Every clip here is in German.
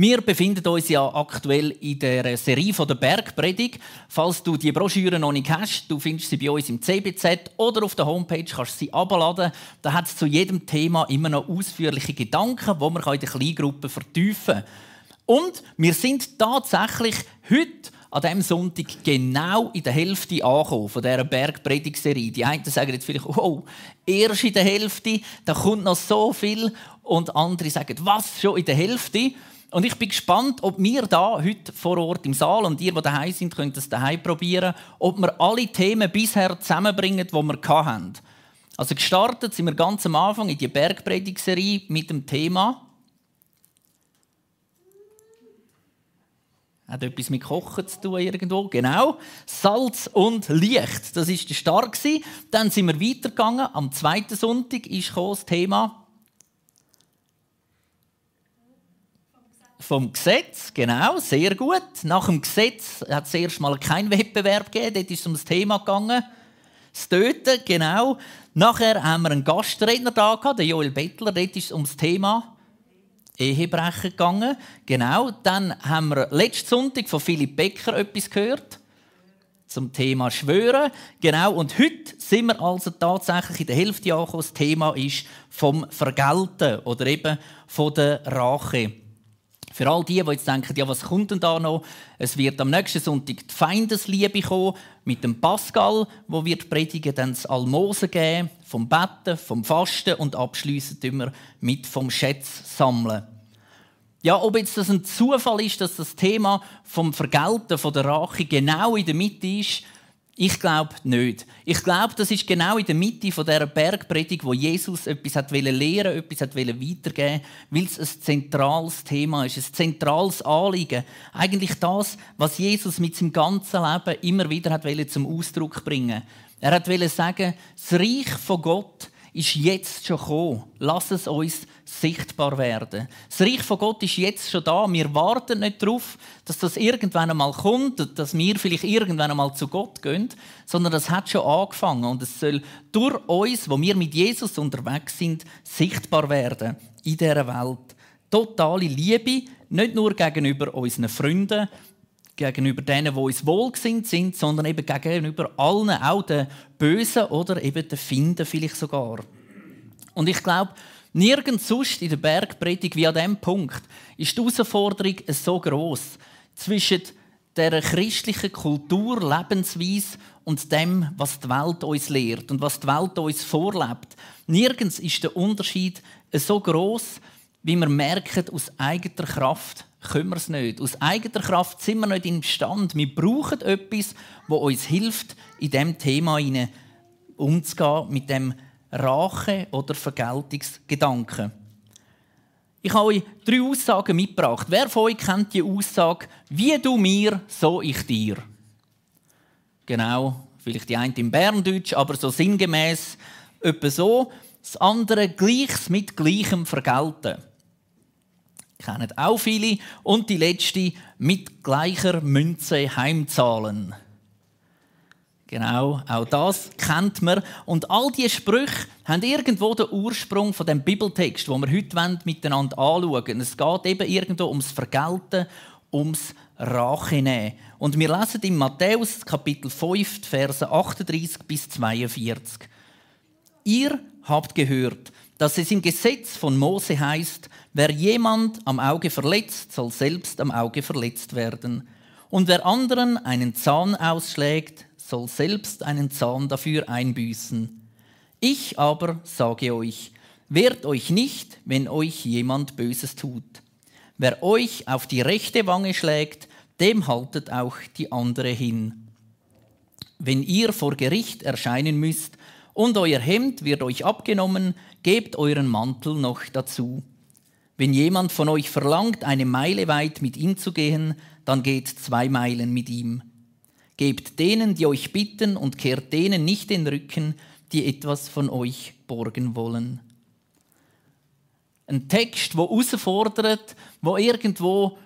Wir befinden uns ja aktuell in der Serie von der Bergpredigt. Falls du die Broschüre noch nicht hast, du findest sie bei uns im CBZ oder auf der Homepage kannst du sie abladen. Da hat es zu jedem Thema immer noch ausführliche Gedanken, wo man in der Kleingruppe vertiefen kann. Und wir sind tatsächlich heute an diesem Sonntag genau in der Hälfte angekommen von dieser Bergpredigtserie. Die einen sagen jetzt vielleicht, oh, erst in der Hälfte, da kommt noch so viel. Und andere sagen, was, schon in der Hälfte? Und ich bin gespannt, ob wir da heute vor Ort im Saal und ihr, die daheim sind, könnt das daheim probieren, ob wir alle Themen bisher zusammenbringen, die wir hatten. Also gestartet sind wir ganz am Anfang in die Bergpredigtserie mit dem Thema Hat etwas mit Kochen zu tun irgendwo? Genau. Salz und Licht. Das ist der Start. Dann sind wir weitergegangen. Am zweiten Sonntag ist das Thema vom Gesetz. Genau, sehr gut. Nach dem Gesetz hat es erst mal keinen Wettbewerb gegeben. Dort ist es um das Thema gegangen. Das Töten, genau. Nachher haben wir einen Gastredner da gehabt, Joel Bettler. Dort ist es um das Thema Ehebrechen gegangen. Genau. Dann haben wir letzten Sonntag von Philipp Becker etwas gehört zum Thema Schwören. Genau. Und heute sind wir also tatsächlich in der Hälfte angekommen. Das Thema ist vom Vergelten oder eben von der Rache. Für all die, die jetzt denken, ja, was kommt denn da noch? Es wird am nächsten Sonntag die Feindesliebe kommen mit dem Pascal, wo wird predigen, dann das Almosen geben, vom Betten, vom Fasten und abschließend immer mit vom Schätz sammeln. Ja, ob jetzt das ein Zufall ist, dass das Thema vom Vergelten, von der Rache genau in der Mitte ist, ich glaube nicht. Ich glaube, das ist genau in der Mitte von der Bergpredigt, wo Jesus etwas hat lehren, etwas hat weitergeben, weil es ein zentrales Thema ist, ein zentrales Anliegen. Eigentlich das, was Jesus mit seinem ganzen Leben immer wieder hat zum Ausdruck bringen. Er hat sagen, das Reich von Gott ist jetzt schon gekommen. Lass es uns sichtbar werden. Das Reich von Gott ist jetzt schon da. Wir warten nicht darauf, dass das irgendwann einmal kommt, dass wir vielleicht irgendwann einmal zu Gott gehen, sondern das hat schon angefangen und es soll durch uns, wo wir mit Jesus unterwegs sind, sichtbar werden in dieser Welt. Totale Liebe, nicht nur gegenüber unseren Freunden, gegenüber denen, die uns wohlgesinnt sind, sondern eben gegenüber allen, auch den Bösen oder eben den Finden vielleicht sogar. Und ich glaube, nirgends sonst in der Bergpredigt wie an diesem Punkt ist die Herausforderung so groß zwischen der christlichen Kultur, Lebensweise und dem, was die Welt uns lehrt und was die Welt uns vorlebt. Nirgends ist der Unterschied so groß, wie wir merken aus eigener Kraft können wir es nicht. Aus eigener Kraft sind wir nicht imstande. Wir brauchen etwas, das uns hilft, in diesem Thema umzugehen, mit dem Rache- oder Vergeltungsgedanken. Ich habe euch drei Aussagen mitgebracht. Wer von euch kennt die Aussage, wie du mir, so ich dir? Genau, vielleicht die eine im Berndeutsch, aber so sinngemäß etwa so. Das andere Gleiches mit Gleichem vergelten kennen auch viele. Und die letzte, mit gleicher Münze heimzahlen. Genau, auch das kennt man. Und all diese Sprüche haben irgendwo den Ursprung von dem Bibeltext, wo wir heute miteinander anschauen Es geht eben irgendwo ums Vergelten, ums Rache nehmen. Und wir lesen in Matthäus Kapitel 5, Verse 38 bis 42. Ihr habt gehört, dass es im Gesetz von Mose heißt, wer jemand am Auge verletzt, soll selbst am Auge verletzt werden. Und wer anderen einen Zahn ausschlägt, soll selbst einen Zahn dafür einbüßen. Ich aber sage euch, wehrt euch nicht, wenn euch jemand Böses tut. Wer euch auf die rechte Wange schlägt, dem haltet auch die andere hin. Wenn ihr vor Gericht erscheinen müsst und euer Hemd wird euch abgenommen, gebt euren Mantel noch dazu. Wenn jemand von euch verlangt, eine Meile weit mit ihm zu gehen, dann geht zwei Meilen mit ihm. Gebt denen, die euch bitten, und kehrt denen nicht den Rücken, die etwas von euch borgen wollen. Ein Text, wo herausfordert, wo irgendwo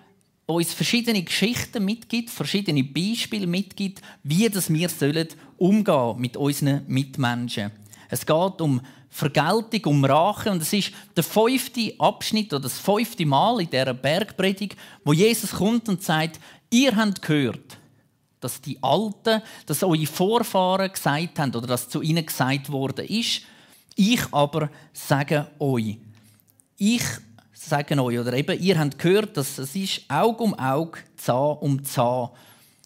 uns verschiedene Geschichten mitgibt, verschiedene Beispiele mitgibt, wie das wir sollen umgehen mit unseren Mitmenschen. Es geht um Vergeltung, um Rache. Und es ist der fünfte Abschnitt oder das fünfte Mal in dieser Bergpredigt, wo Jesus kommt und sagt, ihr habt gehört, dass die Alten, dass eure Vorfahren gesagt haben oder dass zu ihnen gesagt worden ist. Ich aber sage euch. Ich sage euch, oder eben, ihr habt gehört, dass es ist Auge um Auge, Zahn um Zahn.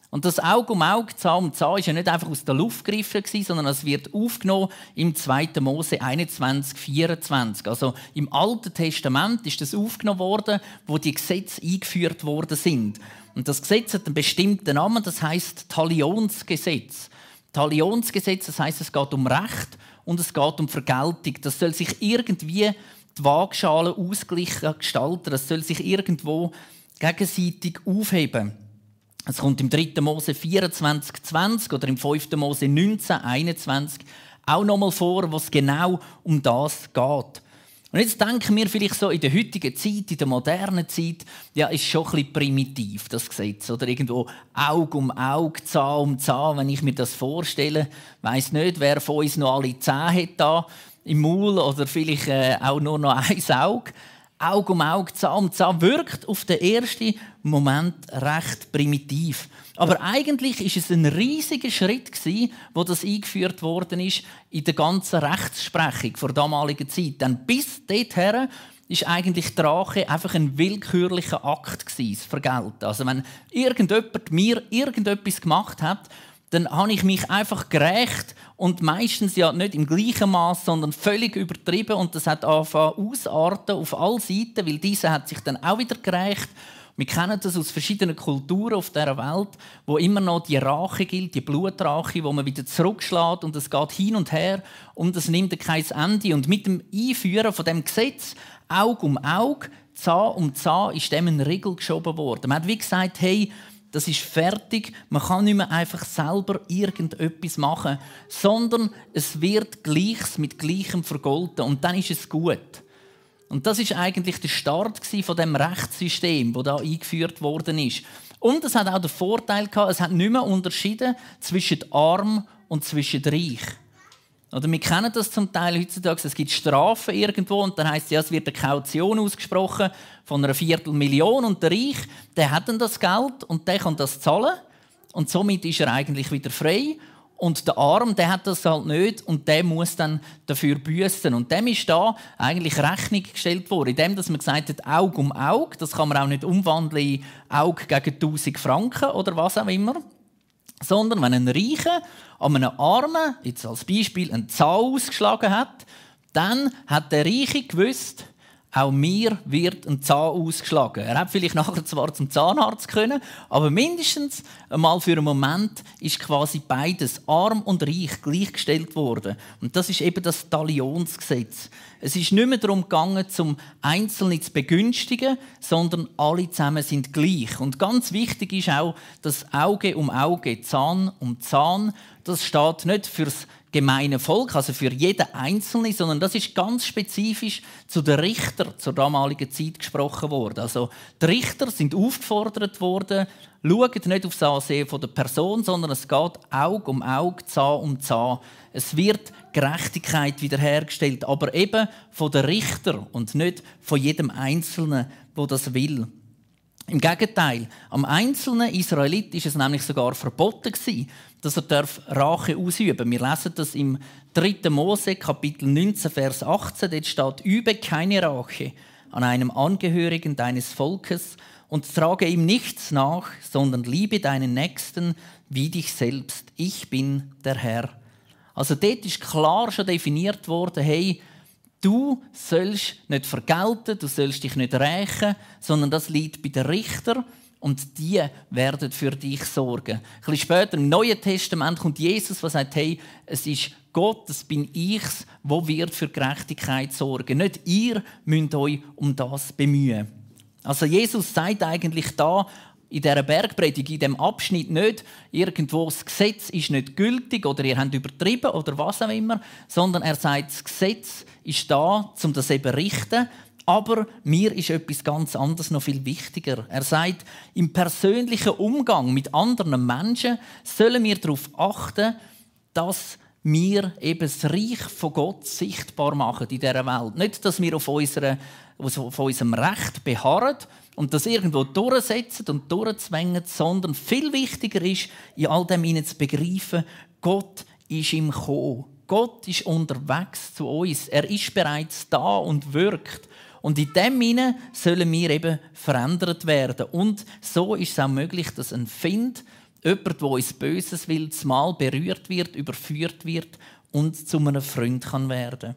Und das Auge um Auge, Zahn um Zahn, ist ja nicht einfach aus der Luft gegriffen, sondern es wird aufgenommen im 2. Mose 21, 24. Also im Alten Testament ist das aufgenommen worden, wo die Gesetze eingeführt worden sind. Und das Gesetz hat einen bestimmten Namen, das heißt Talionsgesetz. Talionsgesetz, das heißt, es geht um Recht und es geht um Vergeltung. Das soll sich irgendwie die Waagschale ausgleichen gestalten. Das soll sich irgendwo gegenseitig aufheben. Es kommt im 3. Mose 24, 20 oder im 5. Mose 19, 21 auch nochmal vor, was genau um das geht. Und jetzt denken wir vielleicht so in der heutigen Zeit, in der modernen Zeit, ja, ist schon ein bisschen primitiv, das Gesetz. Oder irgendwo Auge um Auge, Zahn um Zahn, wenn ich mir das vorstelle. Weiss nicht, wer von uns noch alle Zähne hat da im Maul oder vielleicht äh, auch nur noch ein Auge. Auge um Auge, Zahn um Zahn wirkt auf den ersten Moment recht primitiv. Aber eigentlich ist es ein riesiger Schritt gewesen, wo das eingeführt worden ist in der ganzen Rechtsprechung vor damaliger Zeit. Denn bis dorthin ist eigentlich die Rache einfach ein willkürlicher Akt gewesen, das Vergelten. Also wenn irgendjemand mir irgendetwas gemacht hat, dann habe ich mich einfach gerecht und meistens ja nicht im gleichen Maß, sondern völlig übertrieben und das hat angefangen ausarten auf all Seiten, weil dieser hat sich dann auch wieder gerecht. Wir kennen das aus verschiedenen Kulturen auf der Welt, wo immer noch die Rache gilt, die Blutrache, wo man wieder zurückschlägt und es geht hin und her und es nimmt kein Ende. Und mit dem Einführen von dem Gesetz Auge um Auge, Zahn um Zahn, ist dem ein Riegel geschoben worden. Man hat wie gesagt, hey, das ist fertig. Man kann nicht mehr einfach selber irgendetwas machen, sondern es wird Gleiches mit Gleichem vergolten und dann ist es gut. Und das ist eigentlich der Start von dem Rechtssystem, wo da eingeführt worden ist. Und es hat auch den Vorteil gehabt, es hat nicht mehr unterschieden zwischen arm und zwischen reich. Oder wir kennen das zum Teil heutzutage. Es gibt Strafen irgendwo und dann heißt ja, es wird eine Kaution ausgesprochen von einer Viertelmillion und der Reich, der hat dann das Geld und der kann das zahlen und somit ist er eigentlich wieder frei. Und der Arm, der hat das halt nicht und der muss dann dafür büßen. Und dem ist da eigentlich Rechnung gestellt worden, indem dass man gesagt hat, Auge um Auge. Das kann man auch nicht umwandeln in Auge gegen 1000 Franken oder was auch immer. Sondern wenn ein Reicher an einem Armen, jetzt als Beispiel, einen Zahn ausgeschlagen hat, dann hat der Reiche gewusst, auch mir wird ein Zahn ausgeschlagen. Er hat vielleicht nachher zwar zum Zahnarzt können, aber mindestens einmal für einen Moment ist quasi beides, arm und reich, gleichgestellt worden. Und das ist eben das Talionsgesetz. Es ist nicht mehr darum gegangen, zum Einzelnen zu begünstigen, sondern alle zusammen sind gleich. Und ganz wichtig ist auch, dass Auge um Auge, Zahn um Zahn, das steht nicht fürs gemeine Volk, also für jeden Einzelnen, sondern das ist ganz spezifisch zu den Richtern zur damaligen Zeit gesprochen worden. Also die Richter sind aufgefordert worden, schaut nicht auf das Ansehen der Person, sondern es geht Auge um Auge, Zahn um Zahn. Es wird Gerechtigkeit wiederhergestellt, aber eben von den Richtern und nicht von jedem Einzelnen, wo das will. Im Gegenteil, am einzelnen Israelit ist es nämlich sogar verboten gewesen, dass er Rache ausüben darf. Wir lesen das im 3. Mose, Kapitel 19, Vers 18. Dort steht: Übe keine Rache an einem Angehörigen deines Volkes und trage ihm nichts nach, sondern liebe deinen Nächsten wie dich selbst. Ich bin der Herr. Also dort ist klar schon definiert worden, hey, Du sollst nicht vergelten, du sollst dich nicht rächen, sondern das liegt bei den Richtern und die werden für dich sorgen. Ein bisschen später im Neuen Testament kommt Jesus, der sagt, hey, es ist Gott, das bin ich's, wo wird für Gerechtigkeit sorgen. Nicht ihr müsst euch um das bemühen. Also Jesus sagt eigentlich da in dieser Bergpredigt, in diesem Abschnitt nicht irgendwo, das Gesetz ist nicht gültig oder ihr habt übertrieben oder was auch immer, sondern er sagt, das Gesetz ist da, um das eben zu richten. Aber mir ist etwas ganz anderes noch viel wichtiger. Er sagt, im persönlichen Umgang mit anderen Menschen sollen wir darauf achten, dass wir eben das Reich von Gott sichtbar machen in dieser Welt. Nicht, dass wir auf, unserer, auf unserem Recht beharren und das irgendwo durchsetzen und durchzwängen, sondern viel wichtiger ist, in all dem zu begreifen, Gott ist im Kommen. Gott ist unterwegs zu uns. Er ist bereits da und wirkt. Und in dem Sinne sollen wir eben verändert werden. Und so ist es auch möglich, dass ein Find, jemand, der uns Böses will, zumal berührt wird, überführt wird und zu einem Freund kann werden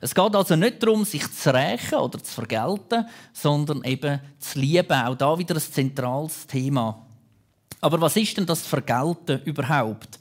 Es geht also nicht darum, sich zu rächen oder zu vergelten, sondern eben zu lieben. Auch da wieder ein zentrales Thema. Aber was ist denn das Vergelten überhaupt?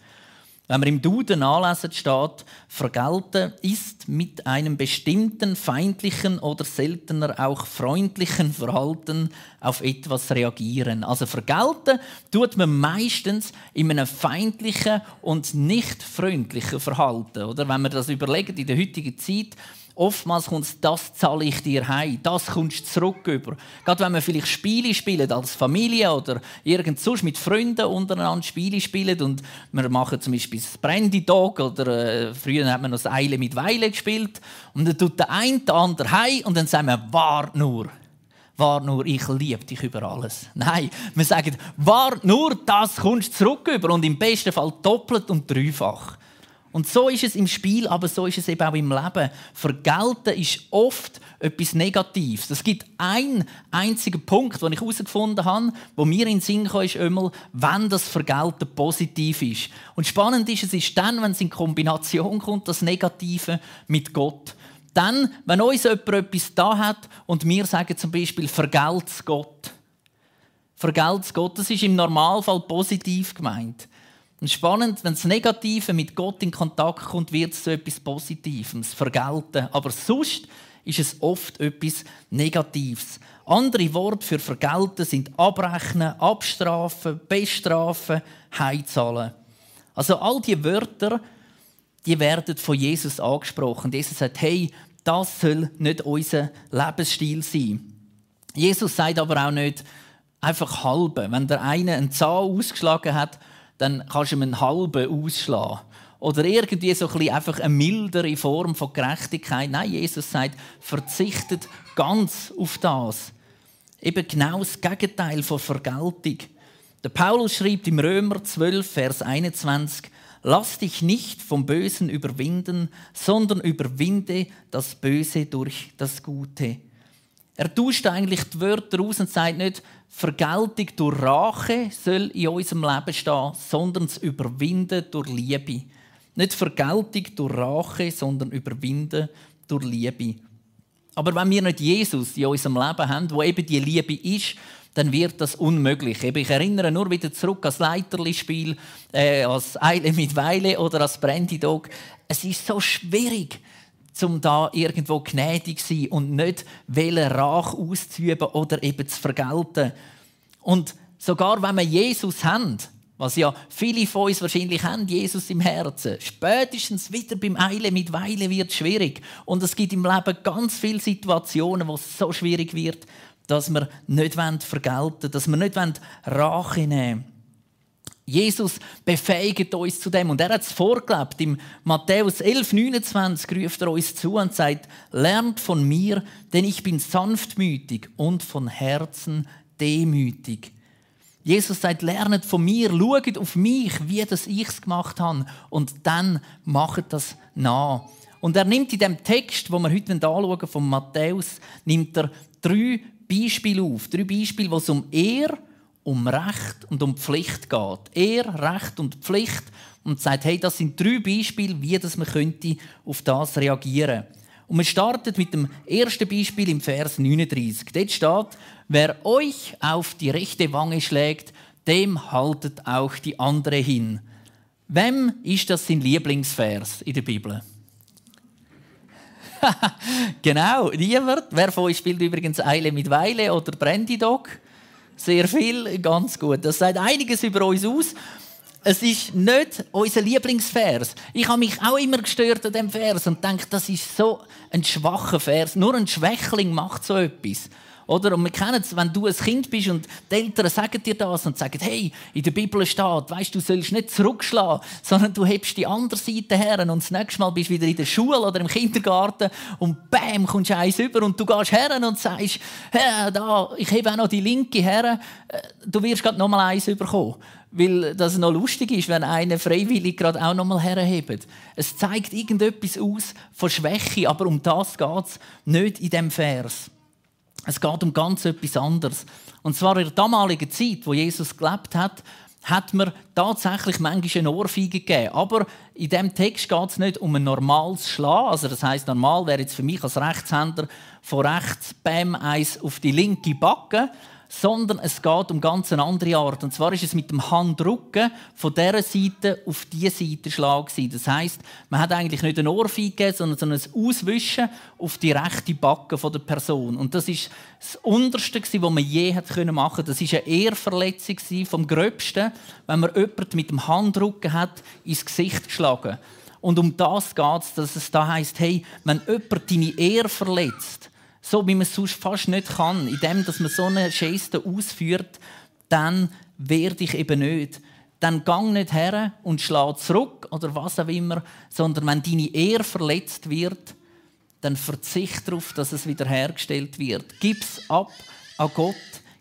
Wenn man im Duden nachlesen steht, vergelten ist mit einem bestimmten feindlichen oder seltener auch freundlichen Verhalten auf etwas reagieren. Also vergelten tut man meistens in einem feindlichen und nicht freundlichen Verhalten. Oder wenn man das überlegt in der heutigen Zeit, Oftmals kommt es, das zahle ich dir heim, das kommst du zurück über. Gerade wenn wir vielleicht Spiele spielen als Familie oder irgend sonst mit Freunden untereinander Spiele spielen und wir machen zum Beispiel das Brandy Dog oder äh, früher hat man noch das Eile mit Weile gespielt und dann tut der eine der andere heim und dann sagen wir, wart nur. Wart nur, ich liebe dich über alles. Nein, wir sagen, wart nur, das kommst du zurück über und im besten Fall doppelt und dreifach. Und so ist es im Spiel, aber so ist es eben auch im Leben. Vergelten ist oft etwas Negatives. Es gibt einen einzigen Punkt, den ich herausgefunden habe, wo mir in den Sinn kam, ist immer, wenn das Vergelten positiv ist. Und spannend ist, es ist dann, wenn es in Kombination kommt, das Negative mit Gott. Dann, wenn uns jemand etwas da hat und wir sagen zum Beispiel, vergelt Gott. Vergelt Gott, das ist im Normalfall positiv gemeint. Und spannend, wenn das Negative mit Gott in Kontakt kommt, wird es zu etwas Positivem, Vergelten. Aber sonst ist es oft etwas Negatives. Andere Worte für Vergelten sind abrechnen, abstrafen, bestrafen, heimzahlen. Also all diese Wörter, die werden von Jesus angesprochen. Jesus sagt, hey, das soll nicht unser Lebensstil sein. Jesus sagt aber auch nicht einfach halbe. Wenn der eine einen Zahn ausgeschlagen hat dann kannst du ihm einen halben ausschlagen. Oder irgendwie so ein einfach eine mildere Form von Gerechtigkeit. Nein, Jesus sagt, verzichtet ganz auf das. Eben genau das Gegenteil von Vergeltung. Der Paulus schreibt im Römer 12, Vers 21, Lass dich nicht vom Bösen überwinden, sondern überwinde das Böse durch das Gute. Er tauscht eigentlich die Wörter aus und sagt nicht, Vergeltung durch Rache soll in unserem Leben stehen, sondern das Überwinden durch Liebe. Nicht Vergeltung durch Rache, sondern Überwinden durch Liebe. Aber wenn wir nicht Jesus in unserem Leben haben, wo eben die Liebe ist, dann wird das unmöglich. Ich erinnere nur wieder zurück an das Leiterli-Spiel, äh, als Eile mit Weile oder als Brandy Dog. Es ist so schwierig, um da irgendwo gnädig zu sein und nicht Rach auszuüben oder eben zu vergelten. Und sogar wenn wir Jesus haben, was ja viele von uns wahrscheinlich haben, Jesus im Herzen, spätestens wieder beim Eilen mit Weile wird es schwierig. Und es gibt im Leben ganz viele Situationen, wo es so schwierig wird, dass wir nicht vergelten wollen, dass wir nicht Rache nehmen wollen. Jesus befähigt uns zu dem und er hat es vorgelebt. Im Matthäus 11, 29 ruft er uns zu und sagt, lernt von mir, denn ich bin sanftmütig und von Herzen demütig. Jesus sagt, lernt von mir, schaut auf mich, wie das ich es gemacht habe und dann macht das nach. Und er nimmt in dem Text, wo wir heute anschauen, von Matthäus, nimmt er drei Beispiele auf. Drei Beispiele, wo es um er um Recht und um Pflicht geht. Er, Recht und Pflicht. Und sagt, hey, das sind drei Beispiele, wie das man könnte auf das reagieren Und man startet mit dem ersten Beispiel im Vers 39. Dort steht, wer euch auf die rechte Wange schlägt, dem haltet auch die andere hin. Wem ist das sein Lieblingsvers in der Bibel? genau, niemand. Wer von euch spielt übrigens Eile mit Weile oder Brandy Dog? Sehr viel, ganz gut. Das sagt einiges über uns aus. Es ist nicht unser Lieblingsvers. Ich habe mich auch immer gestört an dem Vers und denke, das ist so ein schwacher Vers. Nur ein Schwächling macht so etwas. Oder? Und wir kennen es, wenn du ein Kind bist und die Eltern sagen dir das und sagen, hey, in der Bibel steht, weißt du, sollst nicht zurückschlagen, sondern du hebst die andere Seite her und das nächste Mal bist du wieder in der Schule oder im Kindergarten und bam, kommst du eins über und du gehst her und sagst, hey, da, ich hebe auch noch die linke her, äh, du wirst gerade noch mal eins überkommen weil das noch lustig ist, wenn einer freiwillig gerade auch noch mal herhebt. Es zeigt irgendetwas aus von Schwäche, aber um das geht es nicht in dem Vers. Es geht um ganz etwas anderes. Und zwar in der damaligen Zeit, wo Jesus gelebt hat, hat man tatsächlich manchmal eine Ohrfeige gegeben. Aber in diesem Text geht es nicht um ein normales Schlagen. Also das heißt normal wäre jetzt für mich als Rechtshänder von rechts Bäm eins auf die linke Backe sondern es geht um ganz eine andere Art. Und zwar ist es mit dem Handrücken von dieser Seite auf diese Seite Schlag Das heißt, man hat eigentlich nicht ein Ohrfeige gegeben, sondern ein Auswischen auf die rechte Backe der Person. Und das ist das Unterste, was man je machen konnte. Das ist eine Ehrverletzung vom Gröbsten, wenn man jemanden mit dem Handrücken hat ins Gesicht geschlagen. Und um das geht es, dass es da heißt, hey, wenn jemand deine Ehre verletzt, so wie man es sonst fast nicht kann, indem dass man so eine Geste ausführt, dann werde ich eben nicht. Dann gang nicht her und schlag zurück oder was auch immer, sondern wenn deine Ehre verletzt wird, dann verzicht darauf, dass es wiederhergestellt wird. Gib's ab an Gott,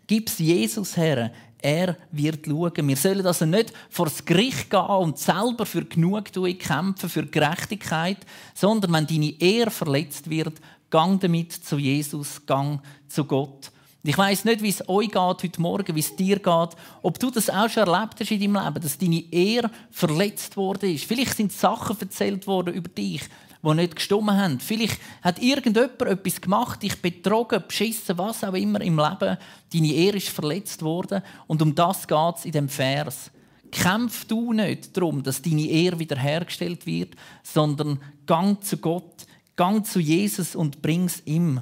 gib's Jesus her. Er wird schauen. Wir sollen also nicht vor das Gericht gehen und selber für Genugtuung kämpfen, für Gerechtigkeit, sondern wenn deine Ehre verletzt wird, Gang damit zu Jesus, gang zu Gott. Ich weiß nicht, wie es euch geht heute Morgen, wie es dir geht, ob du das auch schon erlebt hast in deinem Leben, dass deine Ehre verletzt worden ist. Vielleicht sind Sachen erzählt worden über dich, die nicht gestummen haben. Vielleicht hat irgendjemand etwas gemacht, dich betrogen, beschissen, was auch immer im Leben. Deine Ehre ist verletzt worden. Und um das geht es in dem Vers. Kämpf du nicht darum, dass deine Ehre wiederhergestellt wird, sondern gang zu Gott Gang zu Jesus und bring es ihm.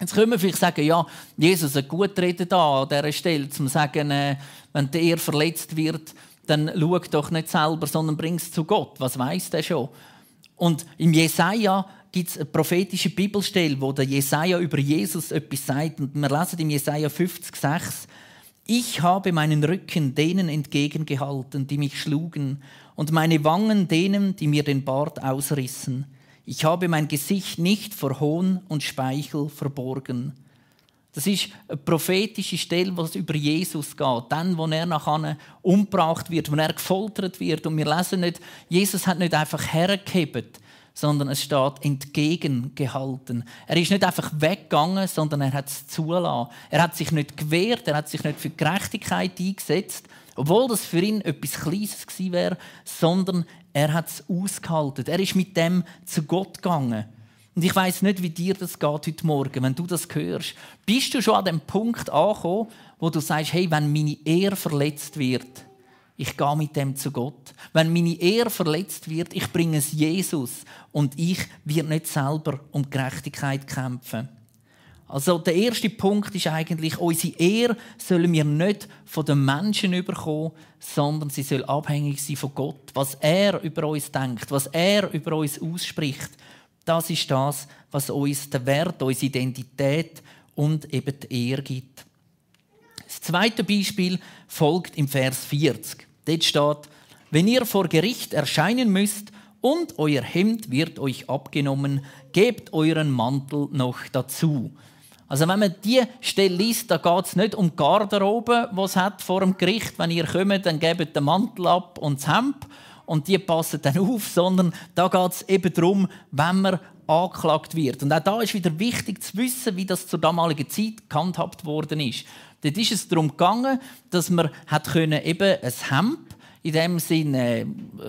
Jetzt können wir vielleicht sagen, ja, Jesus hat gut reden da an dieser Stelle, um zu sagen, äh, wenn der verletzt wird, dann schau doch nicht selber, sondern bring es zu Gott. Was weiß der schon? Und im Jesaja gibt es eine prophetische Bibelstelle, wo der Jesaja über Jesus etwas sagt. Und wir lesen im Jesaja 50, 6. Ich habe meinen Rücken denen entgegengehalten, die mich schlugen, und meine Wangen denen, die mir den Bart ausrissen. Ich habe mein Gesicht nicht vor Hohn und Speichel verborgen. Das ist eine prophetische Stelle, was über Jesus geht. Dann, wo er nachher umgebracht wird, wo er gefoltert wird. Und wir lesen nicht, Jesus hat nicht einfach hergehebt, sondern es steht entgegengehalten. Er ist nicht einfach weggegangen, sondern er hat es zulassen. Er hat sich nicht gewehrt, er hat sich nicht für Gerechtigkeit eingesetzt, obwohl das für ihn etwas Kleines gewesen wäre, sondern er hat es ausgehalten. Er ist mit dem zu Gott gegangen. Und ich weiß nicht, wie dir das geht heute Morgen, wenn du das hörst. Bist du schon an dem Punkt angekommen, wo du sagst, hey, wenn meine Ehre verletzt wird, ich gehe mit dem zu Gott. Wenn meine Ehre verletzt wird, ich bringe es Jesus und ich werde nicht selber um Gerechtigkeit kämpfen. Also der erste Punkt ist eigentlich, unsere Ehre sollen wir nicht von den Menschen überkommen, sondern sie soll abhängig sein von Gott. Was er über uns denkt, was er über uns ausspricht, das ist das, was uns den Wert, unsere Identität und eben die Ehre gibt. Das zweite Beispiel folgt im Vers 40. Dort steht, wenn ihr vor Gericht erscheinen müsst und euer Hemd wird euch abgenommen, gebt euren Mantel noch dazu. Also wenn man die Stelle liest, da geht es nicht um die Garderobe, die es hat vor dem Gericht. Wenn ihr kommt, dann gebt den Mantel ab und das Hemd und die passen dann auf, sondern da geht es eben darum, wenn man angeklagt wird. Und auch da ist wieder wichtig zu wissen, wie das zur damaligen Zeit gehandhabt worden ist. Dort ist es darum gegangen, dass man hat können eben ein Hemd in dem Sinne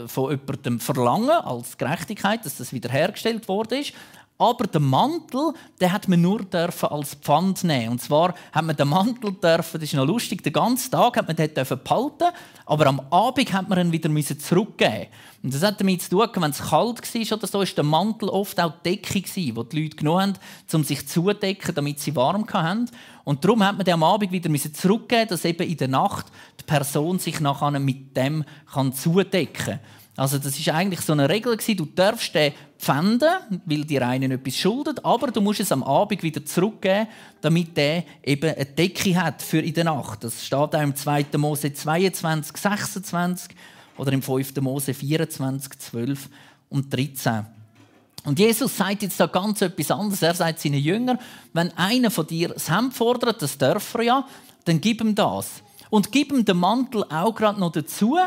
von jemandem verlangen als Gerechtigkeit, dass das wiederhergestellt worden ist. Aber den Mantel, den hat man nur dürfen als Pfand nehmen. Und zwar hat man den Mantel dürfen, das ist noch lustig, den ganzen Tag hat man den dürfen behalten, aber am Abend hat man ihn wieder zurückgeben. Und das hat damit zu tun, wenn es kalt war oder so, ist der Mantel oft auch die Decke die die Leute genommen haben, um sich zudecken, damit sie warm hatten. Und darum hat man den am Abend wieder zurückgeben, dass eben in der Nacht die Person sich nachher mit dem kann zudecken kann. Also das ist eigentlich so eine Regel gewesen, du darfst den pfänden, weil dir einen etwas schuldet, aber du musst es am Abend wieder zurückgeben, damit der eben eine Decke hat für in der Nacht. Das steht auch im 2. Mose 22, 26 oder im 5. Mose 24, 12 und 13. Und Jesus sagt jetzt da ganz etwas anderes. Er sagt seinen Jüngern, wenn einer von dir das Hemd fordert, das darf er ja, dann gib ihm das. Und gib ihm den Mantel auch gerade noch dazu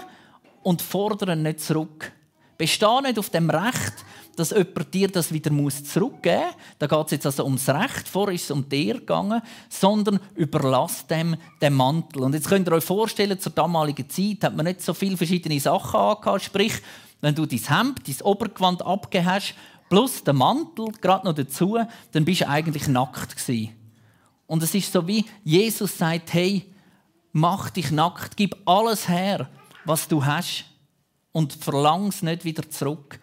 und fordere nicht zurück. Besteh nicht auf dem Recht, dass jemand dir das wieder zurückgeben muss. Da geht es jetzt also ums Recht, vorher ist es um dir gegangen, sondern überlass dem den Mantel. Und jetzt könnt ihr euch vorstellen, zur damaligen Zeit hat man nicht so viele verschiedene Sachen angehabt. Sprich, wenn du dein Hemd, dein Obergewand abgegeben hast, plus den Mantel gerade noch dazu, dann bist du eigentlich nackt gewesen. Und es ist so wie Jesus sagt, hey, mach dich nackt, gib alles her, was du hast und verlang es nicht wieder zurück.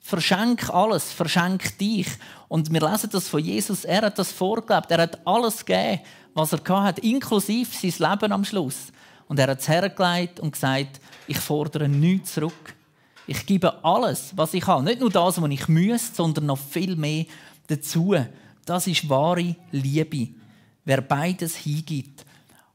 Verschenk alles, verschenk dich. Und wir lesen das von Jesus. Er hat das vorgelebt. Er hat alles gegeben, was er hatte, inklusive sein Leben am Schluss. Und er hat es hergelegt und gesagt, ich fordere nichts zurück. Ich gebe alles, was ich habe. Nicht nur das, was ich müsste, sondern noch viel mehr dazu. Das ist wahre Liebe. Wer beides hingibt.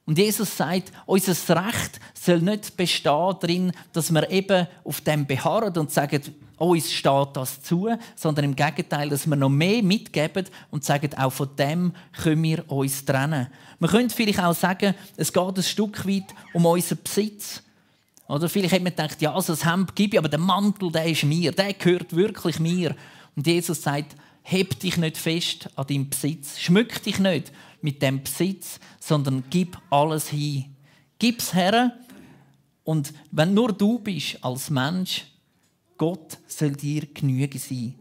Und Jesus sagt, unser Recht soll nicht bestehen darin, dass wir eben auf dem beharren und sagen, uns steht das zu, sondern im Gegenteil, dass wir noch mehr mitgeben und sagen, auch von dem können wir uns trennen. Man könnte vielleicht auch sagen, es geht ein Stück weit um unseren Besitz. Oder vielleicht hat man gedacht, ja, also das Hemd gebe ich, aber der Mantel, der ist mir, der gehört wirklich mir. Und Jesus sagt, heb dich nicht fest an deinem Besitz, schmück dich nicht mit dem Besitz, sondern gib alles hin. Gib's her. Und wenn nur du bist als Mensch, Gott soll dir genügen sein.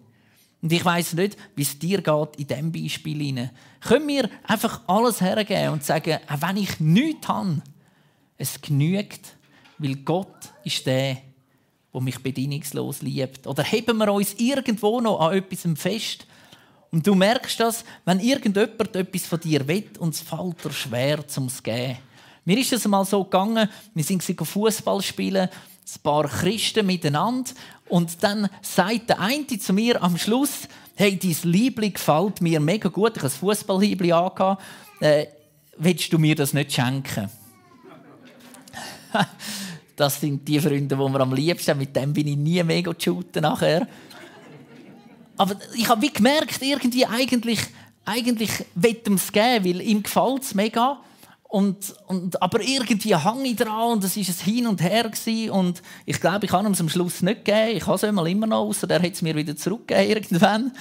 Und ich weiß nicht, wie es dir geht in diesem Beispiel. Können wir einfach alles hergeben und sagen, auch wenn ich nichts habe, es genügt weil Gott ist der, der mich bedingungslos liebt. Oder heben wir uns irgendwo noch an etwas fest und du merkst das, wenn irgendjemand etwas von dir will und es fällt dir schwer, um es zu geben. Mir ist es einmal so gegangen, wir sind Fußball spielen, ein paar Christen miteinander und dann sagt der eine zu mir am Schluss, hey, dein Liebling gefällt mir mega gut, ich habe ein Fußballliebling angehabt, äh, willst du mir das nicht schenken? Das sind die Freunde, die wir am liebsten haben. Mit dem bin ich nie mega shooten nachher. Aber ich habe wie gemerkt, irgendwie eigentlich, eigentlich will es geben, weil ihm gefällt es mega. Und, und, aber irgendwie hang ich dran und es war ein Hin und Her. Gewesen. Und ich glaube, ich kann es am Schluss nicht geben. Ich habe es immer noch, außer der hat es mir wieder zurückgegeben irgendwann.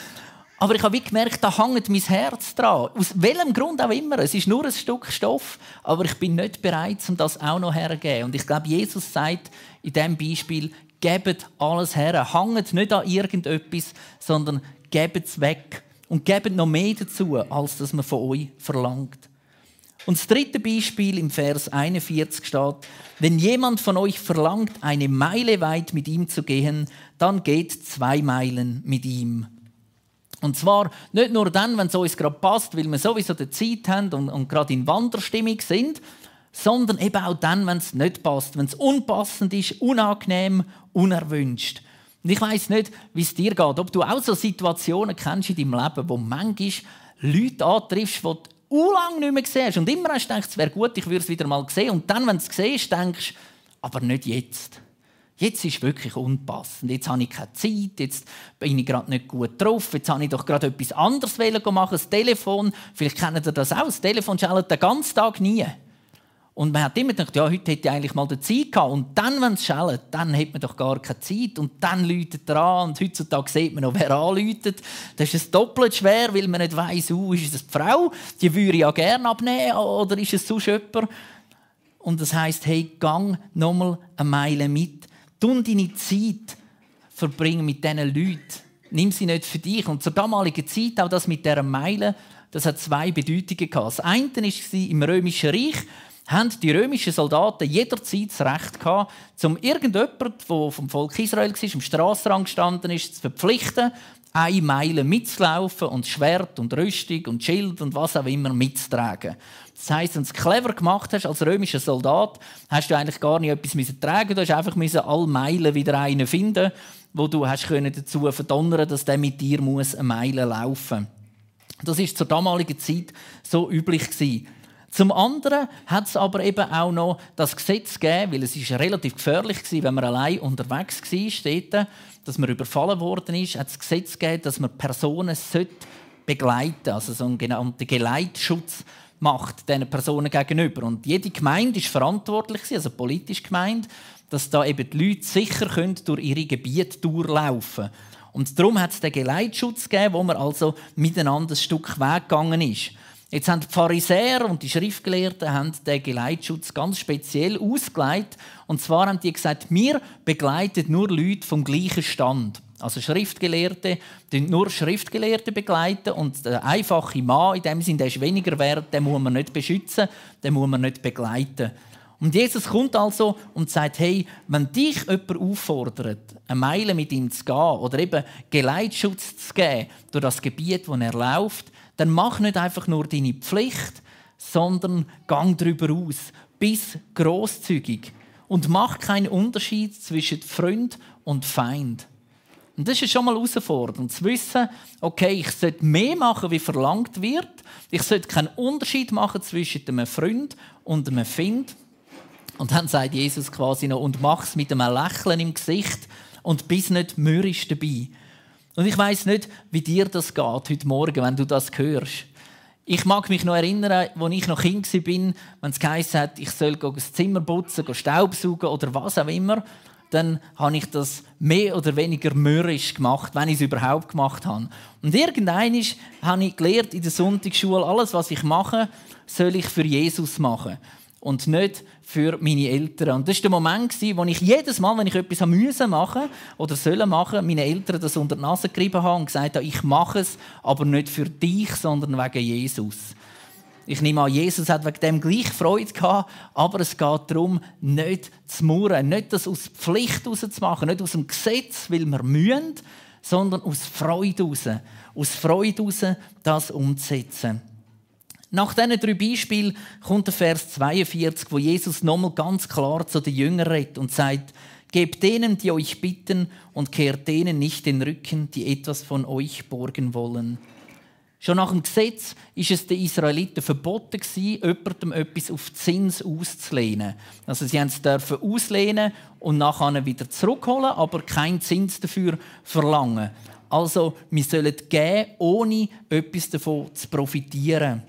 Aber ich habe wie gemerkt, da hängt mein Herz dran. Aus welchem Grund auch immer. Es ist nur ein Stück Stoff, aber ich bin nicht bereit, um das auch noch herzugeben. Und ich glaube, Jesus sagt in diesem Beispiel, gebt alles her. Hängt nicht an irgendetwas, sondern gebt es weg. Und gebt noch mehr dazu, als das man von euch verlangt. Und das dritte Beispiel im Vers 41 steht, wenn jemand von euch verlangt, eine Meile weit mit ihm zu gehen, dann geht zwei Meilen mit ihm. Und zwar nicht nur dann, wenn es uns gerade passt, weil wir sowieso die Zeit haben und, und gerade in Wanderstimmung sind, sondern eben auch dann, wenn es nicht passt, wenn es unpassend ist, unangenehm, unerwünscht. Und ich weiß nicht, wie es dir geht, ob du auch so Situationen kennst in deinem Leben, wo manchmal Leute antriffst, die du lange nicht mehr siehst und immer hast gedacht, es wäre gut, ich würde es wieder mal sehen. Und dann, wenn du es siehst, denkst aber nicht jetzt. Jetzt ist wirklich unpassend. Jetzt habe ich keine Zeit, jetzt bin ich gerade nicht gut drauf, jetzt habe ich doch gerade etwas anderes machen, das Telefon. Vielleicht kennt ihr das auch, das Telefon schaltet den ganzen Tag nie. Und man hat immer gedacht, ja, heute hätte ich eigentlich mal die Zeit gehabt. Und dann, wenn es schallt, dann hat man doch gar keine Zeit. Und dann läutet er an. Und heutzutage sieht man noch, wer anläutet. Das ist es doppelt schwer, weil man nicht weiss, uh, ist es die Frau? Die würde ich ja gerne abnehmen. Oder ist es sonst jemand? Und das heisst, hey, gang nochmal eine Meile mit. Du deine Zeit verbringen mit diesen Leuten. Nimm sie nicht für dich. Und zur damaligen Zeit, auch das mit dieser Meile, das hat zwei Bedeutungen gehabt. Das eine war im Römischen Reich, haben die römischen Soldaten jederzeit das Recht gehabt, um irgendjemand, der vom Volk Israel war, im Strassenrang gestanden ist, zu verpflichten, eine Meile mitzulaufen und Schwert und Rüstung und Schild und was auch immer mitzutragen. Das heisst, wenn du es clever gemacht hast als römischer Soldat, hast du eigentlich gar nicht etwas müssen tragen. Du hast einfach alle Meilen wieder einen finden, wo du hast können dazu verdonnern, dass der mit dir muss eine Meile laufen. Das ist zur damaligen Zeit so üblich gewesen. Zum anderen hat es aber eben auch noch das Gesetz gegeben, weil es ist relativ gefährlich war, wenn man allein unterwegs war, steht, dass man überfallen worden ist, hat es Gesetz gegeben, dass man Personen begleiten sollte, also so einen genannten Geleitschutz macht diesen Personen gegenüber. Und jede Gemeinde ist verantwortlich, also politisch gemeint, dass da eben die Leute sicher können durch ihre Gebiete durchlaufen. Und darum hat es den Geleitschutz gegeben, wo man also miteinander ein Stück Weg gegangen ist. Jetzt haben die Pharisäer und die Schriftgelehrten haben den Geleitschutz ganz speziell ausgelegt. Und zwar haben die gesagt, wir begleiten nur Leute vom gleichen Stand. Also Schriftgelehrte nur Schriftgelehrte begleiten und der einfache Mann, in dem Sinne, der ist weniger wert, den muss man nicht beschützen, den muss man nicht begleiten. Und Jesus kommt also und sagt, hey, wenn dich jemand auffordert, eine Meile mit ihm zu gehen oder eben Geleitschutz zu geben durch das Gebiet, wo er läuft, dann mach nicht einfach nur deine Pflicht, sondern gang darüber aus. Bis großzügig und mach keinen Unterschied zwischen Freund und Feind. Und das ist schon mal herausfordernd, zu wissen, okay, ich sollte mehr machen, wie verlangt wird. Ich sollte keinen Unterschied machen zwischen einem Freund und einem Find. Und dann sagt Jesus quasi noch, und mach es mit einem Lächeln im Gesicht und bist nicht mürrisch dabei. Und ich weiß nicht, wie dir das geht heute Morgen, wenn du das hörst. Ich mag mich noch erinnern, als ich noch Kind war, wenn es geheißen hat, ich soll das Zimmer putzen, Staubsaugen oder was auch immer. Dann habe ich das mehr oder weniger mürrisch gemacht, wenn ich es überhaupt gemacht habe. Und irgendwann habe ich gelernt in der Sonntagsschule, alles, was ich mache, soll ich für Jesus machen und nicht für meine Eltern. Und das war der Moment, wo ich jedes Mal, wenn ich etwas machen musste oder sollen machen, meine Eltern das unter die Nase gerieben haben und gesagt haben, ich mache es, aber nicht für dich, sondern wegen Jesus. Ich nehme an, Jesus hat wegen dem gleich Freude gehabt, aber es geht darum, nicht zu murren, nicht das aus Pflicht machen, nicht aus dem Gesetz, weil wir mühen, sondern aus Freude raus. Aus Freude raus, das umzusetzen. Nach diesen drei Beispielen kommt der Vers 42, wo Jesus nochmal ganz klar zu den Jüngern redet und sagt, Gebt denen, die euch bitten, und kehrt denen nicht den Rücken, die etwas von euch borgen wollen. Schon nach dem Gesetz ist es den Israeliten verboten, jemandem etwas auf Zins auszulehnen. Also sie dürfen es auslehnen und nachher wieder zurückholen, aber keinen Zins dafür verlangen. Also wir sollen geben, ohne etwas davon zu profitieren.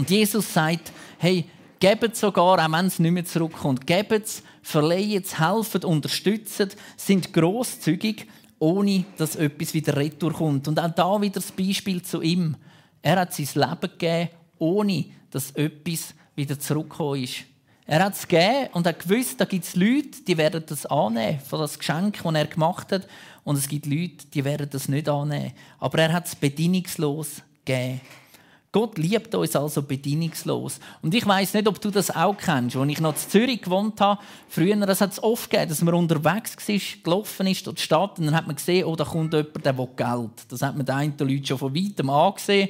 Und Jesus sagt, hey, gebt sogar, auch wenn es nicht mehr zurückkommt, gebt es, verleiht es, helft, unterstützt, sind großzügig, ohne dass etwas wieder retour. Und auch da wieder das Beispiel zu ihm. Er hat sein Leben gegeben, ohne dass etwas wieder zurückgekommen ist. Er hat es gegeben und hat gewusst, da gibt es Leute, die werden das annehmen, von das Geschenk, das er gemacht hat. Und es gibt Leute, die werden das nicht annehmen. Aber er hat es bedingungslos gegeben. Gott liebt uns also bedingungslos. Und ich weiß nicht, ob du das auch kennst. Als ich noch in Zürich gewohnt habe, früher, das hat es oft gegeben, dass man unterwegs war, gelaufen ist durch die Stadt und dann hat man gesehen, oh, da kommt jemand, der will Geld. Das hat man den einen Leuten schon von weitem angesehen.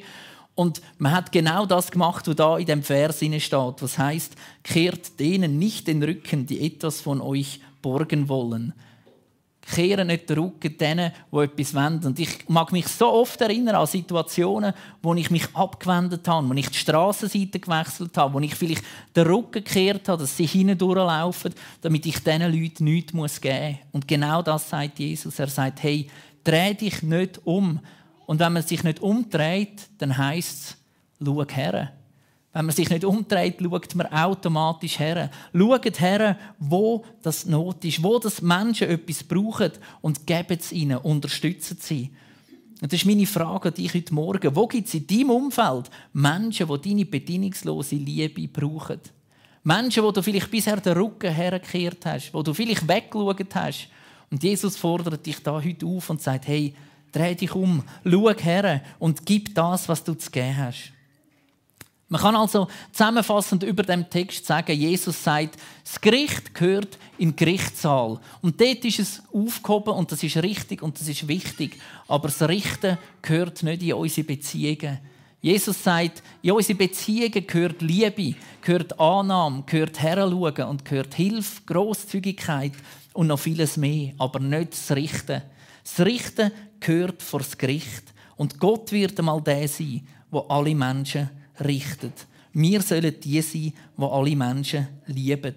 Und man hat genau das gemacht, was da in dem Vers steht. Was heißt, kehrt denen nicht den Rücken, die etwas von euch borgen wollen kehren nicht den Rücken denen, die etwas wenden. Und ich mag mich so oft erinnern an Situationen, wo ich mich abgewendet habe, wo ich die Straßenseite gewechselt habe, wo ich vielleicht den Rücken gekehrt habe, dass sie hindurchlaufen, damit ich diesen Leuten nichts geben muss. Und genau das sagt Jesus. Er sagt, hey, dreh dich nicht um. Und wenn man sich nicht umdreht, dann heisst es, schau her. Wenn man sich nicht umdreht, schaut man automatisch her. Schaut her, wo das Not ist, wo das Menschen etwas brauchen und geben es ihnen, unterstützen sie. Und das ist meine Frage an dich heute Morgen. Wo gibt es in deinem Umfeld Menschen, die deine bedingungslose Liebe brauchen? Menschen, wo du vielleicht bisher den Rücken hergekehrt hast, wo du vielleicht weggeschaut hast. Und Jesus fordert dich da heute auf und sagt, hey, dreh dich um, schau her und gib das, was du zu geben hast. Man kann also zusammenfassend über dem Text sagen, Jesus sagt, das Gericht gehört in den Gerichtssaal. Und dort ist es aufgehoben und das ist richtig und das ist wichtig. Aber das Richten gehört nicht in unsere Beziehungen. Jesus sagt, in unsere Beziehungen gehört Liebe, gehört Annahme, gehört Heranschauen und gehört Hilfe, Großzügigkeit und noch vieles mehr, aber nicht das Richten. Das Richten gehört vor das Gericht. Und Gott wird einmal der sein, wo alle Menschen richtet. Wir sollen die sein, wo alle Menschen lieben.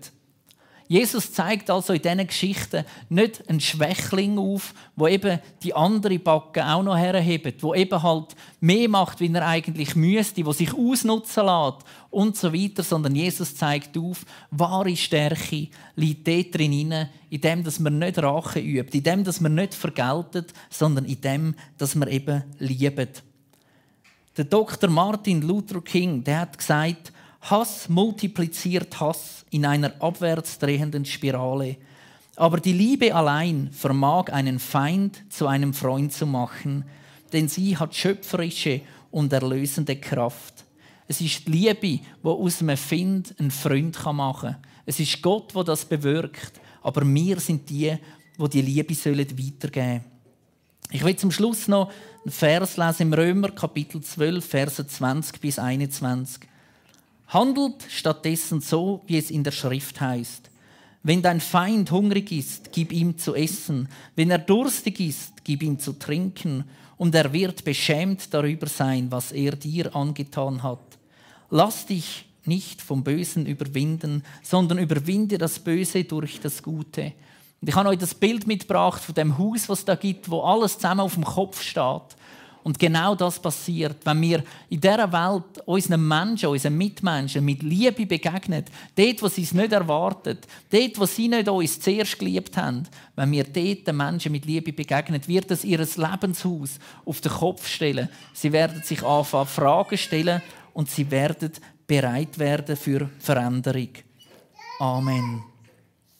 Jesus zeigt also in diesen Geschichten nicht einen Schwächling auf, wo eben die andere Backe auch noch herhebt, wo eben halt mehr macht, wie er eigentlich müsste, wo sich ausnutzen lässt und so weiter, sondern Jesus zeigt auf, wahre Stärke liegt dort drin, in dem, dass man nicht Rache übt, in dem, dass man nicht vergeltet, sondern in dem, dass man eben liebt. Der Dr. Martin Luther King, der hat gesagt, Hass multipliziert Hass in einer abwärts drehenden Spirale. Aber die Liebe allein vermag einen Feind zu einem Freund zu machen, denn sie hat schöpferische und erlösende Kraft. Es ist die Liebe, die aus einem Find einen Freund machen kann. Es ist Gott, der das bewirkt. Aber wir sind die, die die Liebe weitergeben sollen. Ich will zum Schluss noch einen Vers lesen im Römer, Kapitel 12, Verse 20 bis 21. Handelt stattdessen so, wie es in der Schrift heißt. Wenn dein Feind hungrig ist, gib ihm zu essen. Wenn er durstig ist, gib ihm zu trinken. Und er wird beschämt darüber sein, was er dir angetan hat. Lass dich nicht vom Bösen überwinden, sondern überwinde das Böse durch das Gute. Und ich habe euch das Bild mitgebracht von dem Haus, was es da gibt, wo alles zusammen auf dem Kopf steht. Und genau das passiert, wenn wir in dieser Welt unseren Menschen, unseren Mitmenschen mit Liebe begegnen, dort, wo sie es nicht erwarten, dort, wo sie nicht uns zuerst geliebt haben, wenn wir dort den Menschen mit Liebe begegnen, wird es ihr Lebenshaus auf den Kopf stellen. Sie werden sich anfangen, Fragen stellen und sie werden bereit werden für Veränderung. Amen.